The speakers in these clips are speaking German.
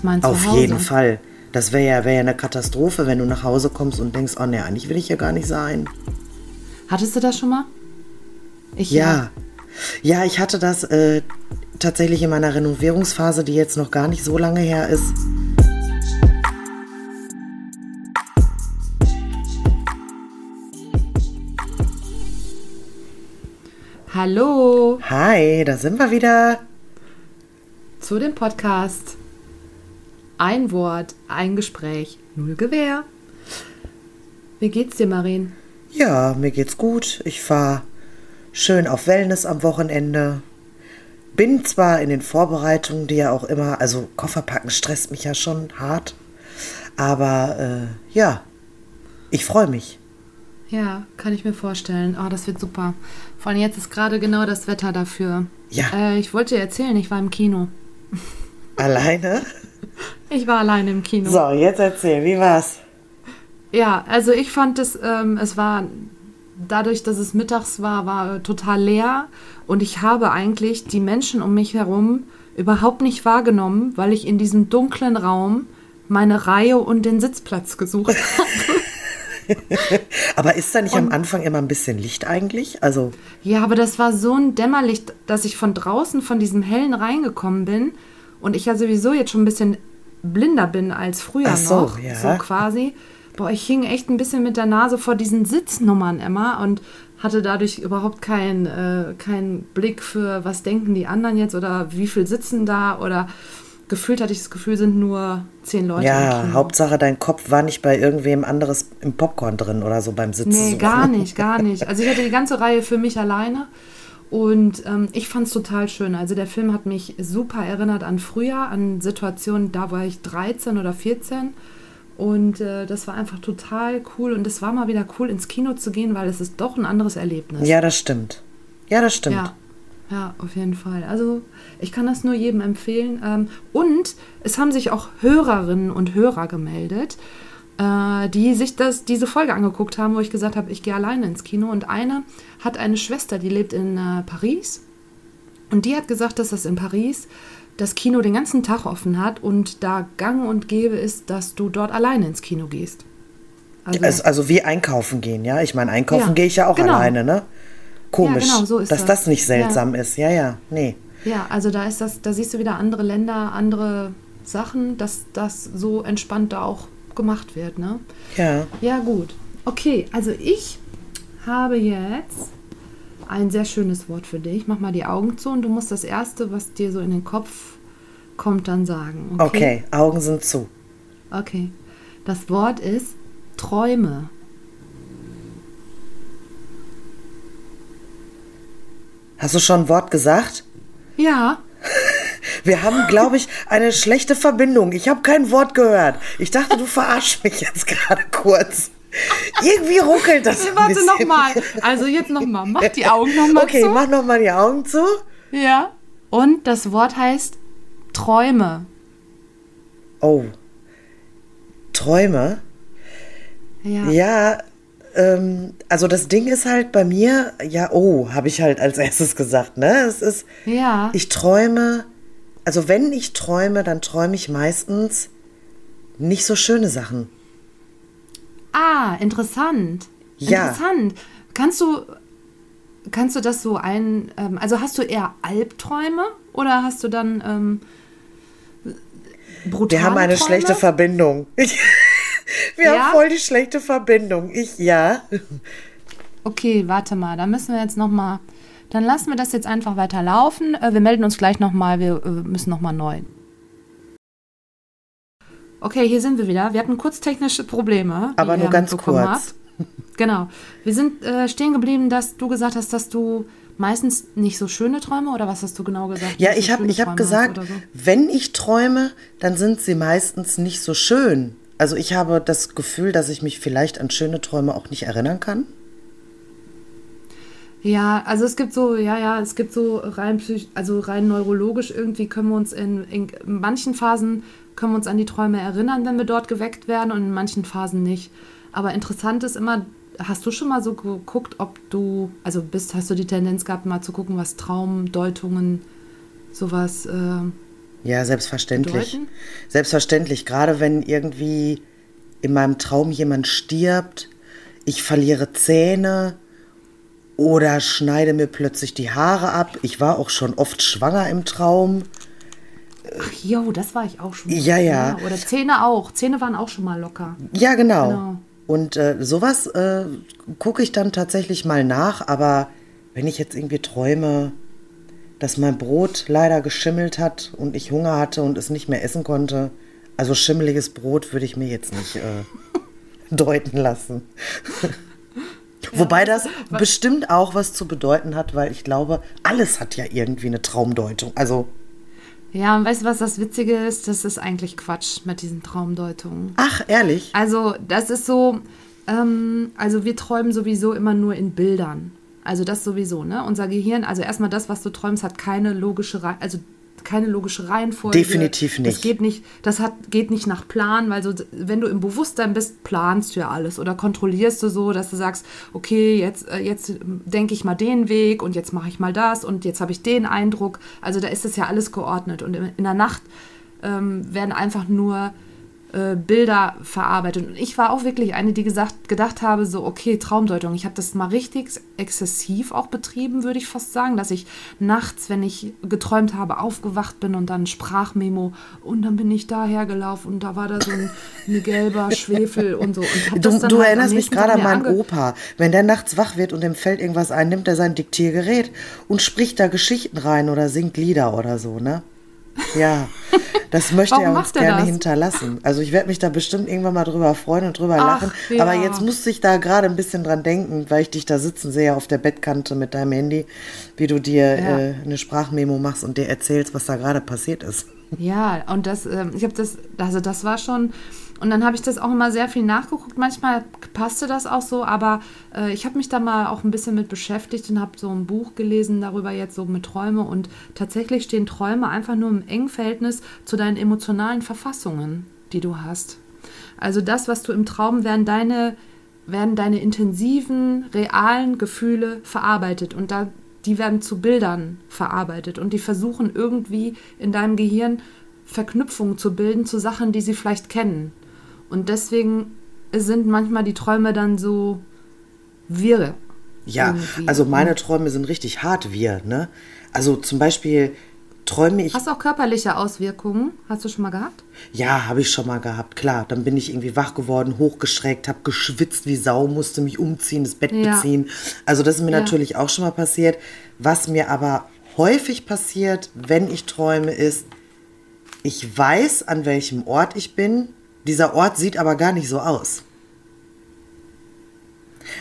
ist mein Auf Zuhause. jeden Fall. Das wäre ja, wär ja eine Katastrophe, wenn du nach Hause kommst und denkst, oh ne, eigentlich will ich hier gar nicht sein. Hattest du das schon mal? Ich Ja. Ja, ich hatte das äh, tatsächlich in meiner Renovierungsphase, die jetzt noch gar nicht so lange her ist. Hallo Hi, da sind wir wieder. zu dem Podcast. Ein Wort, ein Gespräch, null Gewehr. Wie geht's dir, Marien? Ja, mir geht's gut. Ich fahr schön auf Wellness am Wochenende. Bin zwar in den Vorbereitungen, die ja auch immer, also Kofferpacken stresst mich ja schon hart. Aber äh, ja, ich freue mich. Ja, kann ich mir vorstellen. Oh, das wird super. Vor allem jetzt ist gerade genau das Wetter dafür. Ja. Äh, ich wollte dir erzählen, ich war im Kino. Alleine? Ich war alleine im Kino. So, jetzt erzähl, wie war's? Ja, also ich fand es, ähm, es war dadurch, dass es mittags war, war äh, total leer und ich habe eigentlich die Menschen um mich herum überhaupt nicht wahrgenommen, weil ich in diesem dunklen Raum meine Reihe und den Sitzplatz gesucht habe. Aber ist da nicht am Anfang immer ein bisschen Licht eigentlich? Also, Ja, aber das war so ein Dämmerlicht, dass ich von draußen von diesem hellen reingekommen bin und ich ja sowieso jetzt schon ein bisschen blinder bin als früher Ach so, noch, ja. so quasi. Boah, ich hing echt ein bisschen mit der Nase vor diesen Sitznummern immer und hatte dadurch überhaupt keinen äh, keinen Blick für, was denken die anderen jetzt oder wie viel sitzen da oder gefühlt hatte ich das Gefühl, sind nur zehn Leute. ja. Hauptsache dein Kopf war nicht bei irgendwem anderes im Popcorn drin oder so beim Sitzen. Nee, gar nicht, gar nicht. Also ich hatte die ganze Reihe für mich alleine und ähm, ich fand es total schön. Also der Film hat mich super erinnert an früher, an Situationen, da war ich 13 oder 14 und äh, das war einfach total cool und es war mal wieder cool ins Kino zu gehen, weil es ist doch ein anderes Erlebnis. Ja, das stimmt. Ja, das stimmt. Ja, ja, auf jeden Fall. Also ich kann das nur jedem empfehlen. Ähm, und es haben sich auch Hörerinnen und Hörer gemeldet, äh, die sich das, diese Folge angeguckt haben, wo ich gesagt habe, ich gehe alleine ins Kino. Und eine hat eine Schwester, die lebt in äh, Paris. Und die hat gesagt, dass das in Paris das Kino den ganzen Tag offen hat und da gang und gäbe ist, dass du dort alleine ins Kino gehst. Also, Also, also wie einkaufen gehen, ja? Ich meine, einkaufen Ja, gehe ich ja auch genau. alleine, ne? Komisch, Ja, genau, so ist dass das. das nicht seltsam ist. Ja, ja, nee. Ja, also da ist das, da siehst du wieder andere Länder, andere Sachen, dass das so entspannt da auch gemacht wird, ne? Ja. Ja, gut. Okay, also ich habe jetzt ein sehr schönes Wort für dich. Mach mal die Augen zu und du musst das erste, was dir so in den Kopf kommt, dann sagen. Okay, Augen sind zu. Okay. Das Wort ist Träume. Hast du schon ein Wort gesagt? Ja, Wir haben, glaube ich, eine schlechte Verbindung. Ich habe kein Wort gehört. Ich dachte, du verarschst mich jetzt gerade kurz. Irgendwie ruckelt das. ein warte nochmal. Also jetzt nochmal. Mach die Augen nochmal Okay, zu. mach noch mal die Augen zu. Ja. Und das Wort heißt Träume. Oh. Träume? Ja. Ja, ähm, also das Ding ist halt bei mir, ja, oh, habe ich halt als erstes gesagt, ne? Es ist, Ja. ich träume, also wenn ich träume, dann träume ich meistens nicht so schöne Sachen. Ah, interessant. Ja. Interessant. Kannst du, kannst du das so ein, ähm, also hast du eher Albträume oder hast du dann ähm, brutale Wir haben eine Träume? schlechte Verbindung. Wir Ja? haben voll die schlechte Verbindung. Ich, ja. Okay, warte mal, da müssen wir jetzt noch mal, dann lassen wir das jetzt einfach weiter laufen. Äh, wir melden uns gleich noch mal, wir äh, müssen noch mal neu. Okay, hier sind wir wieder. Wir hatten kurz technische Probleme. Aber nur ganz kurz. habt. Genau. Wir sind äh, stehen geblieben, dass du gesagt hast, dass du meistens nicht so schöne Träume oder was hast du genau gesagt? Ja, ich habe ich hab gesagt, so? wenn ich träume, dann sind sie meistens nicht so schön. Also ich habe das Gefühl, dass ich mich vielleicht an schöne Träume auch nicht erinnern kann. Ja, also es gibt so, ja, ja, es gibt so rein psych also rein neurologisch irgendwie können wir uns in, in manchen Phasen können wir uns an die Träume erinnern, wenn wir dort geweckt werden und in manchen Phasen nicht. Aber interessant ist immer, hast du schon mal so geguckt, ob du, also bist, hast du die Tendenz gehabt, mal zu gucken, was Traumdeutungen, sowas, äh, Ja, selbstverständlich. bedeuten? Selbstverständlich, gerade wenn irgendwie in meinem Traum jemand stirbt, ich verliere Zähne oder schneide mir plötzlich die Haare ab. Ich war auch schon oft schwanger im Traum. Ach jo, das war ich auch schon. Ja, ja. Oder Zähne auch. Zähne waren auch schon mal locker. Ja, genau. Genau. Und äh, sowas äh, gucke ich dann tatsächlich mal nach, aber wenn ich jetzt irgendwie träume, dass mein Brot leider geschimmelt hat und ich Hunger hatte und es nicht mehr essen konnte, also schimmeliges Brot würde ich mir jetzt nicht äh, deuten lassen. Wobei das bestimmt auch was zu bedeuten hat, weil ich glaube, alles hat ja irgendwie eine Traumdeutung. Also, Ja, und weißt du, was das Witzige ist? Das ist eigentlich Quatsch mit diesen Traumdeutungen. ach, ehrlich? Also, das ist so, ähm, also wir träumen sowieso immer nur in Bildern. Also das sowieso, ne? Unser Gehirn, also erstmal das, was du träumst, hat keine logische, Rei- also keine logische Reihenfolge. Definitiv Das nicht. geht nicht, das hat, geht nicht nach Plan, weil so, wenn du im Bewusstsein bist, planst du ja alles oder kontrollierst du so, dass du sagst, okay, jetzt, äh, jetzt denke ich mal den Weg und jetzt mache ich mal das und jetzt habe ich den Eindruck. Also da ist es ja alles geordnet und in, in der Nacht ähm, werden einfach nur äh, Bilder verarbeitet. Und ich war auch wirklich eine, die gesagt, gedacht habe, so, okay, Traumdeutung. Ich habe das mal richtig exzessiv auch betrieben, würde ich fast sagen, dass ich nachts, wenn ich geträumt habe, aufgewacht bin und dann Sprachmemo und dann bin ich daher gelaufen und da war da so ein, ein gelber Schwefel und so. Und Du, du halt erinnerst mich gerade an meinen Opa. Wenn der nachts wach wird und dem fällt irgendwas ein, nimmt er sein Diktiergerät und spricht da Geschichten rein oder singt Lieder oder so, ne? Ja, das möchte er uns er gerne das? hinterlassen. Also ich werde mich da bestimmt irgendwann mal drüber freuen und drüber Ach, lachen. ja. Aber jetzt musste ich da gerade ein bisschen dran denken, weil ich dich da sitzen sehe auf der Bettkante mit deinem Handy, wie du dir Ja. äh, eine Sprachmemo machst und dir erzählst, was da gerade passiert ist. Ja, und das, ähm, ich habe das, also das war schon, und dann habe ich das auch immer sehr viel nachgeguckt. Manchmal passte das auch so, aber äh, ich habe mich da mal auch ein bisschen mit beschäftigt und habe so ein Buch gelesen darüber jetzt so mit Träume und tatsächlich stehen Träume einfach nur im engen Verhältnis zu deinen emotionalen Verfassungen, die du hast. Also das, was du im Traum werden deine werden deine intensiven, realen Gefühle verarbeitet und da die werden zu Bildern verarbeitet und die versuchen irgendwie in deinem Gehirn Verknüpfungen zu bilden zu Sachen, die sie vielleicht kennen. Und deswegen sind manchmal die Träume dann so wirre. Ja, Irgendwie. also meine Träume sind richtig hart, wir, ne? Also zum Beispiel träume ich Hast du auch körperliche Auswirkungen? Hast du schon mal gehabt? Ja, habe ich schon mal gehabt, klar. Dann bin ich irgendwie wach geworden, hochgeschreckt, habe geschwitzt wie Sau, musste mich umziehen, das Bett Ja. beziehen. Also das ist mir Ja. natürlich auch schon mal passiert. Was mir aber häufig passiert, wenn ich träume, ist, ich weiß, an welchem Ort ich bin. Dieser Ort sieht aber gar nicht so aus.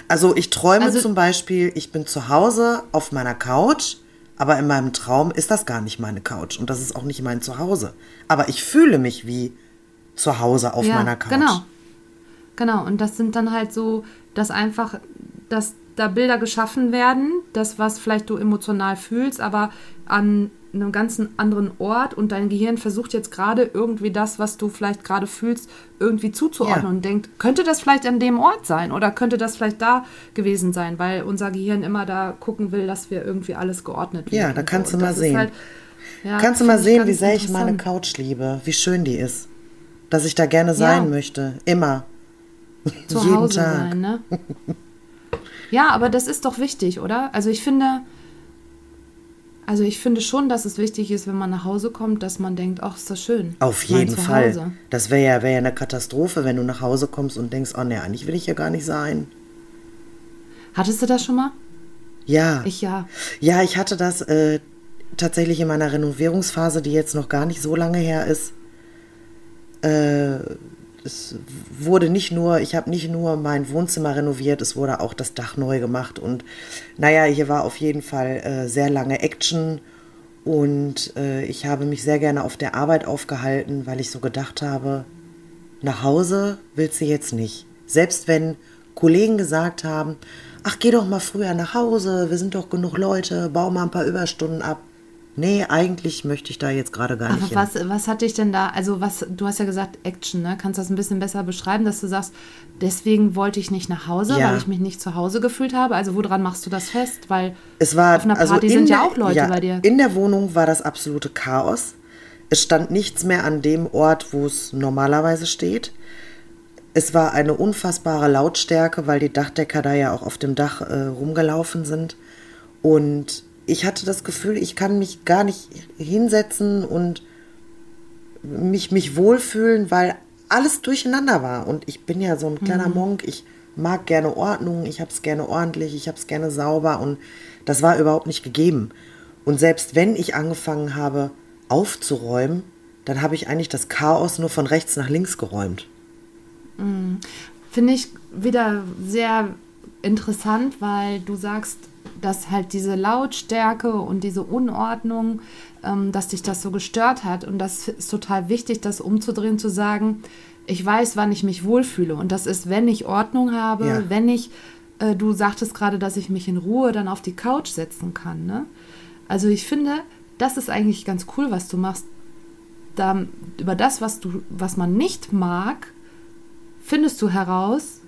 Also ich träume Also- zum Beispiel, ich bin zu Hause auf meiner Couch, aber in meinem Traum ist das gar nicht meine Couch und das ist auch nicht mein Zuhause. Aber ich fühle mich wie zu Hause auf meiner Couch. Genau. Genau, und das sind dann halt so, dass einfach, dass da Bilder geschaffen werden, das, was vielleicht du emotional fühlst, aber an einem ganz anderen Ort und dein Gehirn versucht jetzt gerade irgendwie das, was du vielleicht gerade fühlst, irgendwie zuzuordnen Ja. und denkt, könnte das vielleicht an dem Ort sein oder könnte das vielleicht da gewesen sein, weil unser Gehirn immer da gucken will, dass wir irgendwie alles geordnet Ja, wird da kannst so. du mal sehen. ja, Kannst du mal sehen, wie sehr ich meine. Couch liebe, wie schön die ist. Dass ich da gerne sein Ja. möchte. Immer. zu Jeden Hause Tag. sein, ne? Ja, aber das ist doch wichtig, oder? Also ich finde, also ich finde schon, dass es wichtig ist, wenn man nach Hause kommt, dass man denkt, ach, ist das schön. Auf jeden Fall. Das wäre ja, wär ja eine Katastrophe, wenn du nach Hause kommst und denkst, oh ne, eigentlich will ich hier gar nicht sein. Hattest du das schon mal? Ja. Ich ja. Ja, ich hatte das äh, tatsächlich in meiner Renovierungsphase, die jetzt noch gar nicht so lange her ist. Äh, es wurde nicht nur, ich habe nicht nur mein Wohnzimmer renoviert, es wurde auch das Dach neu gemacht. Und naja, hier war auf jeden Fall äh, sehr lange Action. Und äh, ich habe mich sehr gerne auf der Arbeit aufgehalten, weil ich so gedacht habe, nach Hause willst du jetzt nicht. Selbst wenn Kollegen gesagt haben, ach geh doch mal früher nach Hause, wir sind doch genug Leute, bau mal ein paar Überstunden ab. Nee, eigentlich möchte ich da jetzt gerade gar nicht Aber hin. was, was hat dich denn da, also was, du hast ja gesagt Action, ne? Kannst du das ein bisschen besser beschreiben, dass du sagst, deswegen wollte ich nicht nach Hause, Ja. weil ich mich nicht zu Hause gefühlt habe? Also woran machst du das fest? Weil Es war auf einer also Party in sind ja der- auch Leute ja, bei dir. In der Wohnung war das absolute Chaos. Es stand nichts mehr an dem Ort, wo es normalerweise steht. Es war eine unfassbare Lautstärke, weil die Dachdecker da ja auch auf dem Dach äh, rumgelaufen sind. Und ich hatte das Gefühl, ich kann mich gar nicht hinsetzen und mich, mich wohlfühlen, weil alles durcheinander war. Und ich bin ja so ein kleiner mhm. Monk. Ich mag gerne Ordnung, ich habe es gerne ordentlich, ich habe es gerne sauber und das war überhaupt nicht gegeben. Und selbst wenn ich angefangen habe aufzuräumen, dann habe ich eigentlich das Chaos nur von rechts nach links geräumt. Mhm. Finde ich wieder sehr interessant, weil du sagst, dass halt diese Lautstärke und diese Unordnung, ähm, dass dich das so gestört hat. Und das ist total wichtig, das umzudrehen, zu sagen, ich weiß, wann ich mich wohlfühle. Und das ist, wenn ich Ordnung habe, ja. wenn ich, äh, du sagtest gerade, dass ich mich in Ruhe dann auf die Couch setzen kann. Ne? Also ich finde, das ist eigentlich ganz cool, was du machst. Da, über das, was du, was man nicht mag, findest du heraus,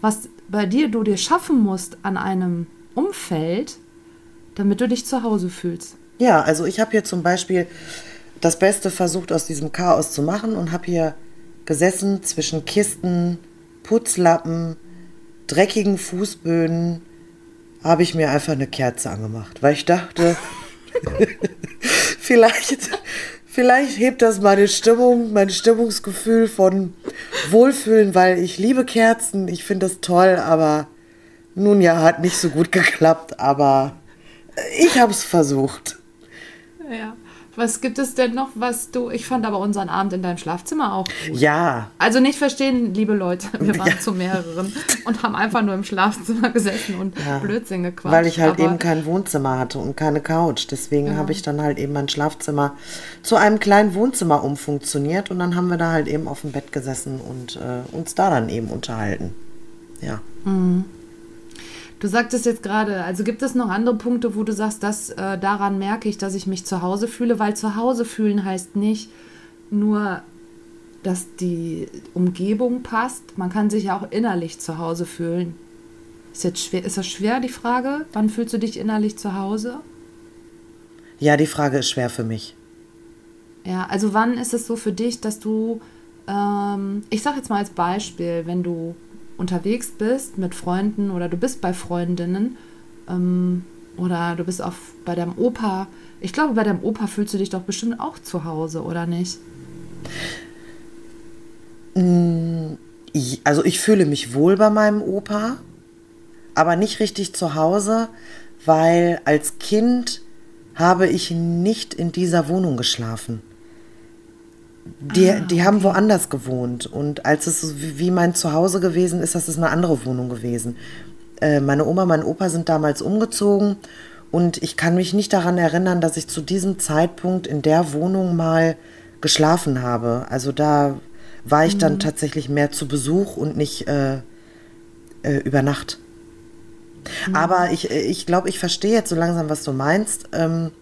was bei dir du dir schaffen musst an einem Umfeld, damit du dich zu Hause fühlst. Ja, also ich habe hier zum Beispiel das Beste versucht aus diesem Chaos zu machen und habe hier gesessen zwischen Kisten, Putzlappen, dreckigen Fußböden, habe ich mir einfach eine Kerze angemacht, weil ich dachte, vielleicht, vielleicht hebt das meine Stimmung, mein Stimmungsgefühl von Wohlfühlen, weil ich liebe Kerzen, ich finde das toll, aber nun ja, hat nicht so gut geklappt, aber ich habe es versucht. Ja. Was gibt es denn noch, was du. Ich fand aber unseren Abend in deinem Schlafzimmer auch gut. Ja. Also nicht verstehen, liebe Leute, wir waren ja. zu mehreren und haben einfach nur im Schlafzimmer gesessen und ja. Blödsinn gequatscht. Weil ich halt aber eben kein Wohnzimmer hatte und keine Couch. Deswegen ja. habe ich dann halt eben mein Schlafzimmer zu einem kleinen Wohnzimmer umfunktioniert und dann haben wir da halt eben auf dem Bett gesessen und äh, uns da dann eben unterhalten. Ja. Mhm. Du sagtest jetzt gerade, also gibt es noch andere Punkte, wo du sagst, dass äh, daran merke ich, dass ich mich zu Hause fühle, weil zu Hause fühlen heißt nicht nur, dass die Umgebung passt, man kann sich ja auch innerlich zu Hause fühlen. Ist jetzt schwer, ist das schwer die Frage? Wann fühlst du dich innerlich zu Hause? Ja, die Frage ist schwer für mich. Ja, also wann ist es so für dich, dass du, ähm, ich sag jetzt mal als Beispiel, wenn du unterwegs bist mit Freunden oder du bist bei Freundinnen ähm, oder du bist auf, bei deinem Opa. Ich glaube, bei deinem Opa fühlst du dich doch bestimmt auch zu Hause, oder nicht? Mm, also ich fühle mich wohl bei meinem Opa, aber nicht richtig zu Hause, weil als Kind habe ich nicht in dieser Wohnung geschlafen. Die, ah, die haben woanders gewohnt. Und als es wie mein Zuhause gewesen ist, das ist eine andere Wohnung gewesen. Äh, meine Oma, mein Opa sind damals umgezogen. Und ich kann mich nicht daran erinnern, dass ich zu diesem Zeitpunkt in der Wohnung mal geschlafen habe. Also da war ich mhm. dann tatsächlich mehr zu Besuch und nicht äh, äh, über Nacht. Mhm. Aber ich, ich glaube, ich verstehe jetzt so langsam, was du meinst. Ähm,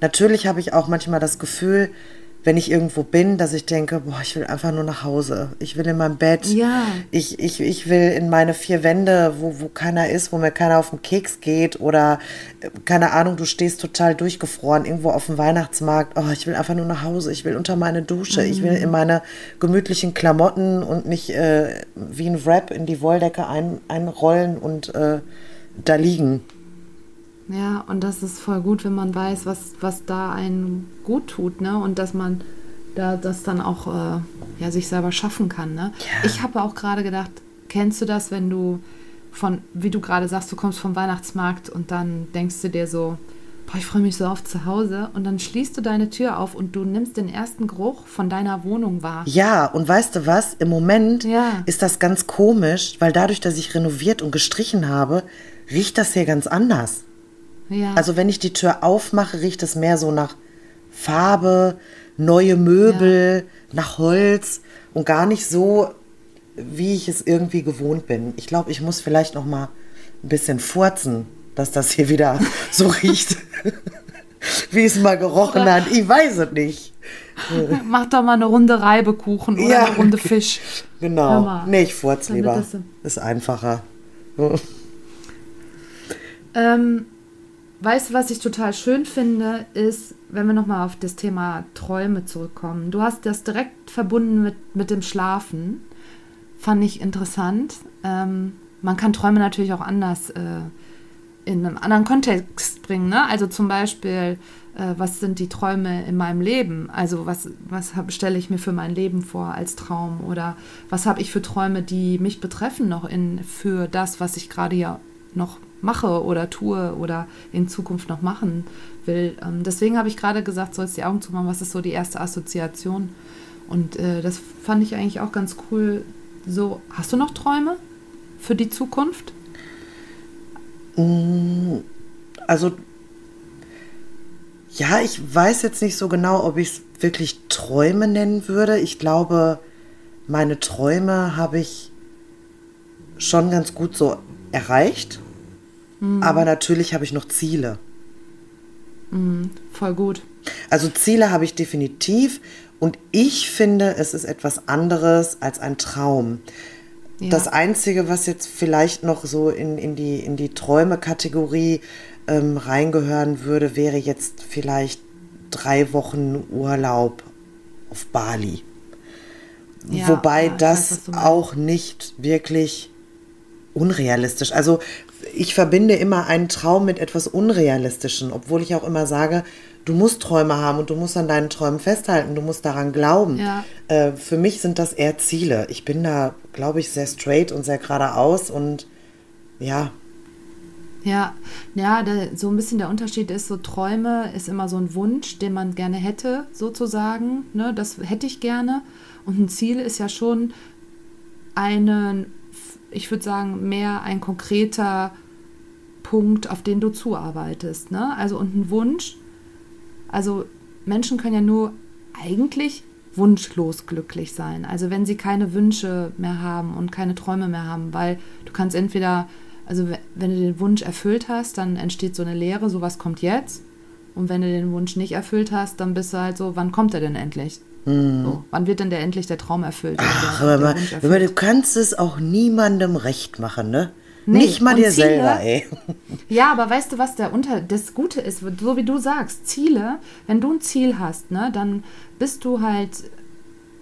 natürlich habe ich auch manchmal das Gefühl, wenn ich irgendwo bin, dass ich denke, boah, ich will einfach nur nach Hause. Ich will in mein Bett. Ja. Ich, ich, ich will in meine vier Wände, wo, wo keiner ist, wo mir keiner auf den Keks geht oder äh, keine Ahnung, du stehst total durchgefroren irgendwo auf dem Weihnachtsmarkt. Oh, ich will einfach nur nach Hause. Ich will unter meine Dusche. Mhm. Ich will in meine gemütlichen Klamotten und nicht äh, wie ein Wrap in die Wolldecke ein, einrollen und äh, da liegen. Ja, und das ist voll gut, wenn man weiß, was, was da einen gut tut, ne? Und dass man da das dann auch äh, ja, sich selber schaffen kann, ne? Ja. Ich habe auch gerade gedacht, kennst du das, wenn du von, wie du gerade sagst, du kommst vom Weihnachtsmarkt und dann denkst du dir so, boah, ich freue mich so auf zu Hause und dann schließt du deine Tür auf und du nimmst den ersten Geruch von deiner Wohnung wahr. Ja, und weißt du was? Im Moment ja. ist das ganz komisch, weil dadurch, dass ich renoviert und gestrichen habe, riecht das hier ganz anders. Ja. Also wenn ich die Tür aufmache, riecht es mehr so nach Farbe, neue Möbel, ja. nach Holz und gar nicht so, wie ich es irgendwie gewohnt bin. Ich glaube, ich muss vielleicht noch mal ein bisschen furzen, dass das hier wieder so riecht, wie es mal gerochen oder hat. Ich weiß es nicht. Mach doch mal eine Runde Reibekuchen oder ja. eine Runde Fisch. Genau. Nee, ich furz lieber. Ist einfacher. Ähm, weißt du, was ich total schön finde, ist, wenn wir nochmal auf das Thema Träume zurückkommen. Du hast das direkt verbunden mit, mit dem Schlafen. Fand ich interessant. Ähm, man kann Träume natürlich auch anders äh, in einem anderen Kontext bringen. Ne? Also zum Beispiel, äh, was sind die Träume in meinem Leben? Also was, was stelle ich mir für mein Leben vor als Traum? Oder was habe ich für Träume, die mich betreffen noch in, für das, was ich gerade ja noch mache oder tue oder in Zukunft noch machen will. Ähm, deswegen habe ich gerade gesagt, sollst die Augen zumachen, was ist so die erste Assoziation? Und äh, das fand ich eigentlich auch ganz cool. So, hast du noch Träume für die Zukunft? Mm, also, ja, ich weiß jetzt nicht so genau, ob ich es wirklich Träume nennen würde. Ich glaube, meine Träume habe ich schon ganz gut so erreicht. Mhm. Aber natürlich habe ich noch Ziele. Mhm, voll gut. Also Ziele habe ich definitiv. Und ich finde, es ist etwas anderes als ein Traum. Ja. Das Einzige, was jetzt vielleicht noch so in, in die, in die Träume-Kategorie ähm, reingehören würde, wäre jetzt vielleicht drei Wochen Urlaub auf Bali. Ja, Wobei ja, das weiß, auch nicht wirklich unrealistisch. Also ich verbinde immer einen Traum mit etwas Unrealistischen, obwohl ich auch immer sage, du musst Träume haben und du musst an deinen Träumen festhalten, du musst daran glauben. Ja. Äh, für mich sind das eher Ziele. Ich bin da, glaube ich, sehr straight und sehr geradeaus und ja. Ja, ja, der, so ein bisschen der Unterschied ist, so Träume ist immer so ein Wunsch, den man gerne hätte, sozusagen. Ne? Das hätte ich gerne. Und ein Ziel ist ja schon einen, ich würde sagen, mehr ein konkreter Punkt, auf den du zuarbeitest. Ne? Also und ein Wunsch also Menschen können ja nur eigentlich wunschlos glücklich sein. Also wenn sie keine Wünsche mehr haben und keine Träume mehr haben, weil du kannst entweder, also wenn du den Wunsch erfüllt hast, dann entsteht so eine Leere, so was kommt jetzt. Und wenn du den Wunsch nicht erfüllt hast, dann bist du halt so, wann kommt er denn endlich? Hm. So, wann wird denn der endlich der Traum erfüllt? Ach, der, aber, der aber du kannst es auch niemandem recht machen, ne? Nee, Nicht mal dir Ziele, selber, ey. Ja, aber weißt du, was der unter das Gute ist, so wie du sagst, Ziele, wenn du ein Ziel hast, ne, dann bist du halt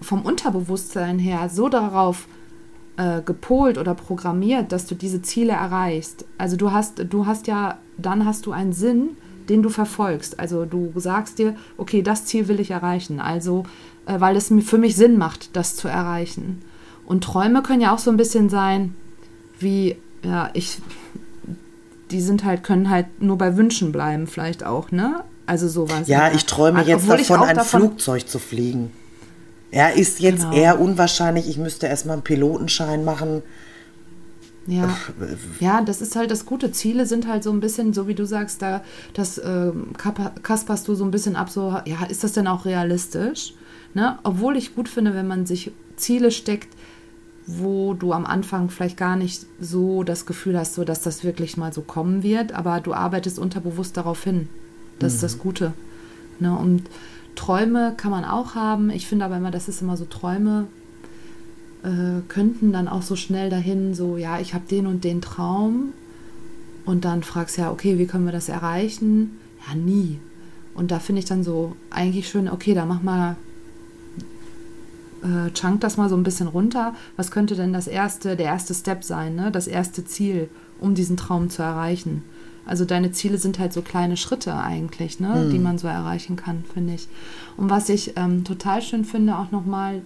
vom Unterbewusstsein her so darauf äh, gepolt oder programmiert, dass du diese Ziele erreichst. Also du hast, du hast ja, dann hast du einen Sinn, den du verfolgst. Also du sagst dir, okay, das Ziel will ich erreichen. Also, weil es für mich Sinn macht, das zu erreichen. Und Träume können ja auch so ein bisschen sein, wie ja, ich, die sind halt, können halt nur bei Wünschen bleiben, vielleicht auch, ne? Also sowas. Ja, ich träume jetzt davon, ein davon Flugzeug zu fliegen. Ja, ist jetzt genau. eher unwahrscheinlich. Ich müsste erstmal einen Pilotenschein machen. Ja. ja, das ist halt das Gute. Ziele sind halt so ein bisschen, so wie du sagst, da das äh, kasperst du so ein bisschen ab, so, ja, ist das denn auch realistisch? Ne? Obwohl ich gut finde, wenn man sich Ziele steckt, wo du am Anfang vielleicht gar nicht so das Gefühl hast, so dass das wirklich mal so kommen wird, aber du arbeitest unterbewusst darauf hin. Das mhm. ist das mhm. Gute. Ne? Und Träume kann man auch haben. Ich finde aber immer, das ist immer so Träume äh, könnten dann auch so schnell dahin, so ja, ich habe den und den Traum und dann fragst du ja, okay, wie können wir das erreichen? Ja, nie. Und da finde ich dann so eigentlich schön, okay, da mach mal äh, chunk das mal so ein bisschen runter. Was könnte denn das erste, der erste Step sein, ne? das erste Ziel, um diesen Traum zu erreichen? Also deine Ziele sind halt so kleine Schritte eigentlich, ne, mhm. die man so erreichen kann, finde ich. Und was ich ähm, total schön finde, auch nochmal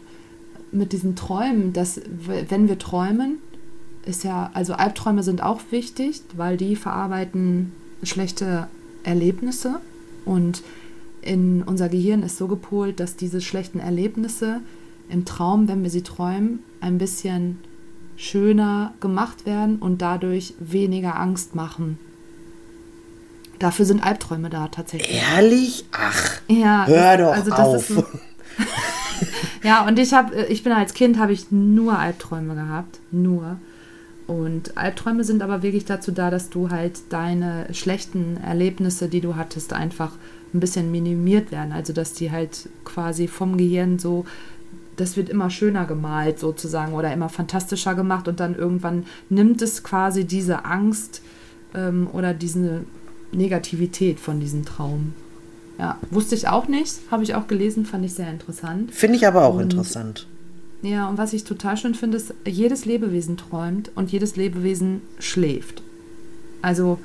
mit diesen Träumen, dass wenn wir träumen, ist ja, also Albträume sind auch wichtig, weil die verarbeiten schlechte Erlebnisse und in unser Gehirn ist so gepolt, dass diese schlechten Erlebnisse im Traum, wenn wir sie träumen, ein bisschen schöner gemacht werden und dadurch weniger Angst machen. Dafür sind Albträume da tatsächlich. Ehrlich? Ach, ja, hör doch also auf. So ja, und ich habe, ich bin als Kind habe ich nur Albträume gehabt, nur. Und Albträume sind aber wirklich dazu da, dass du halt deine schlechten Erlebnisse, die du hattest, einfach ein bisschen minimiert werden. Also dass die halt quasi vom Gehirn so das wird immer schöner gemalt sozusagen oder immer fantastischer gemacht und dann irgendwann nimmt es quasi diese Angst ähm, oder diese, Negativität von diesem Traum. Ja, wusste ich auch nicht, habe ich auch gelesen, fand ich sehr interessant. Finde ich aber auch Und- interessant. Ja, und was ich total schön finde, ist, jedes Lebewesen träumt und jedes Lebewesen schläft. Also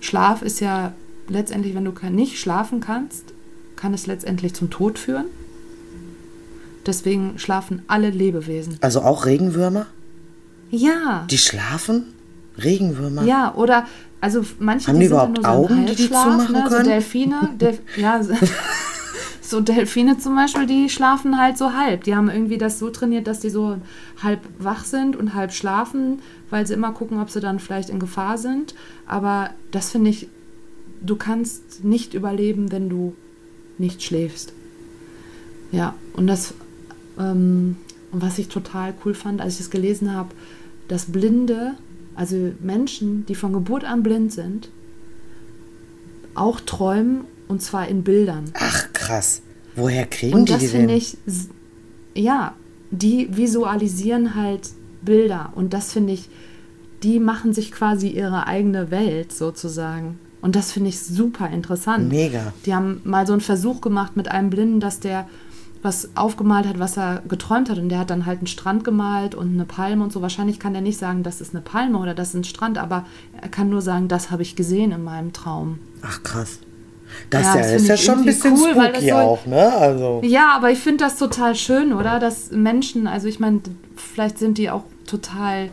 Schlaf ist ja letztendlich, wenn du nicht schlafen kannst, kann es letztendlich zum Tod führen. Deswegen schlafen alle Lebewesen. Also auch Regenwürmer? Ja. Die schlafen? Regenwürmer? Ja, oder also manche Haben die sind ja überhaupt nur so Augen, die die zumachen ne? können? So Delfine, Delf ja, so Delfine zum Beispiel, die schlafen halt so halb. Die haben irgendwie das so trainiert, dass die so halb wach sind und halb schlafen, weil sie immer gucken, ob sie dann vielleicht in Gefahr sind. Aber das finde ich, du kannst nicht überleben, wenn du nicht schläfst. Ja, und das, ähm, und was ich total cool fand, als ich das gelesen habe, dass Blinde, also Menschen, die von Geburt an blind sind, auch träumen und zwar in Bildern. Ach, krass. Woher kriegen Und die das die finde denn? ich, ja, die visualisieren halt Bilder und das finde ich, die machen sich quasi ihre eigene Welt sozusagen. Und das finde ich super interessant. Mega. Die haben mal so einen Versuch gemacht mit einem Blinden, dass der was aufgemalt hat, was er geträumt hat. Und der hat dann halt einen Strand gemalt und eine Palme und so. Wahrscheinlich kann er nicht sagen, das ist eine Palme oder das ist ein Strand, aber er kann nur sagen, das habe ich gesehen in meinem Traum. Ach, krass. Das Ja, ist ja, das ist ja schon ein bisschen cool, spooky soll- auch, ne? Also. Ja, aber ich finde das total schön, oder? Dass Menschen, also ich meine, vielleicht sind die auch total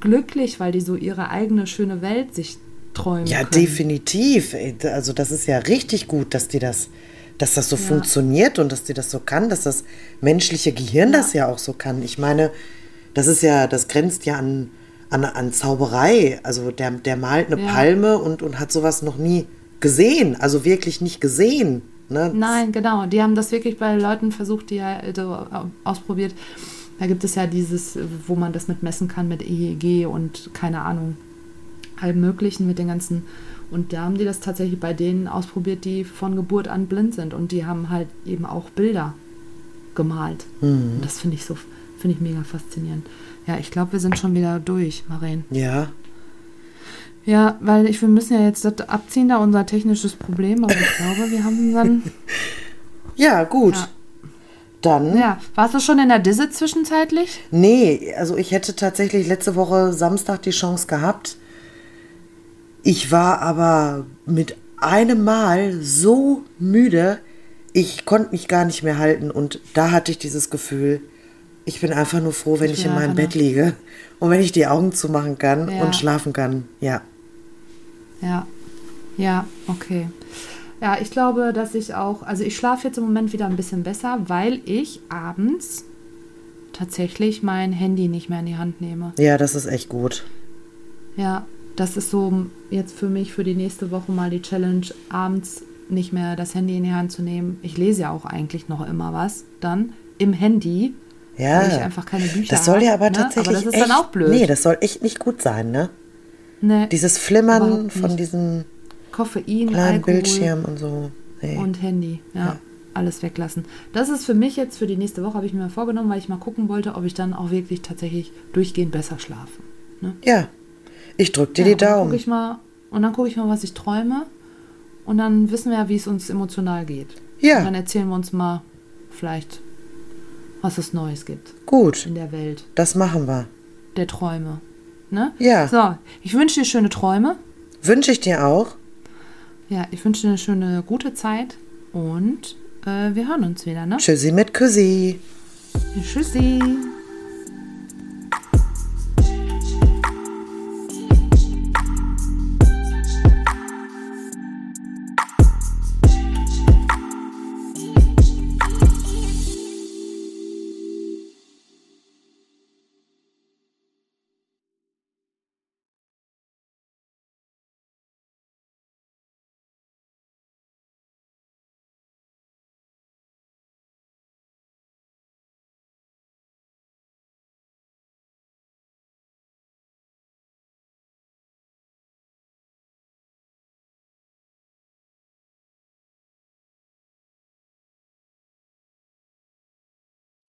glücklich, weil die so ihre eigene schöne Welt sich träumen. Ja, können. definitiv. Also das ist ja richtig gut, dass die das, dass das so Ja. funktioniert und dass die das so kann, dass das menschliche Gehirn das ja auch so kann. Ich meine, das ist ja, das grenzt ja an, an, an Zauberei. Also der, der malt eine Ja. Palme und, und hat sowas noch nie gesehen. Also wirklich nicht gesehen. Ne? Nein, genau. Die haben das wirklich bei Leuten versucht, die ja so ausprobiert. Da gibt es ja dieses, wo man das mit messen kann mit EEG und keine Ahnung, allem Möglichen mit den ganzen. Und da haben die das tatsächlich bei denen ausprobiert, die von Geburt an blind sind. Und die haben halt eben auch Bilder gemalt. Und das finde ich so, finde ich mega faszinierend. Ja, ich glaube, wir sind schon wieder durch, Maren. Ja. Ja, weil ich, wir müssen ja jetzt das abziehen, da unser technisches Problem, aber ich glaube, wir haben dann. Ja, gut. Ja. Dann. Ja, warst du schon in der Disse zwischenzeitlich? Nee, also ich hätte tatsächlich letzte Woche Samstag die Chance gehabt. Ich war aber mit einem Mal so müde, ich konnte mich gar nicht mehr halten und da hatte ich dieses Gefühl, ich bin einfach nur froh, wenn Ich ich, in meinem Bett liege und wenn ich die Augen zumachen kann Ja. und schlafen kann. Ja. Ja. Ja, okay. Ja, ich glaube, dass ich auch, also ich schlafe jetzt im Moment wieder ein bisschen besser, weil ich abends tatsächlich mein Handy nicht mehr in die Hand nehme. Ja, das ist echt gut. Ja, das ist so jetzt für mich für die nächste Woche mal die Challenge, abends nicht mehr das Handy in die Hand zu nehmen. Ich lese ja auch eigentlich noch immer was dann im Handy, Ja. weil ich einfach keine Bücher das soll ja aber ne? tatsächlich Aber das ist echt, dann auch blöd. Nee, das soll echt nicht gut sein, ne? Nee, Dieses Flimmern von diesem Koffein, kleinen Alkohol Bildschirm und so. Nee. und Handy. Ja, Ja. alles weglassen. Das ist für mich jetzt für die nächste Woche, habe ich mir mal vorgenommen, weil ich mal gucken wollte, ob ich dann auch wirklich tatsächlich durchgehend besser schlafe. Ne? Ja, ich drück dir Ja, die dann Daumen. guck ich mal Und dann gucke ich mal, was ich träume. Und dann wissen wir ja, wie es uns emotional geht. Ja. Und dann erzählen wir uns mal vielleicht, was es Neues gibt Gut, in der Welt das machen wir. der Träume. Ne? Ja. So, ich wünsche dir schöne Träume. Wünsche ich dir auch. Ja, ich wünsche dir eine schöne, gute Zeit. Und äh, wir hören uns wieder, ne? Tschüssi mit Küssi. Tschüssi.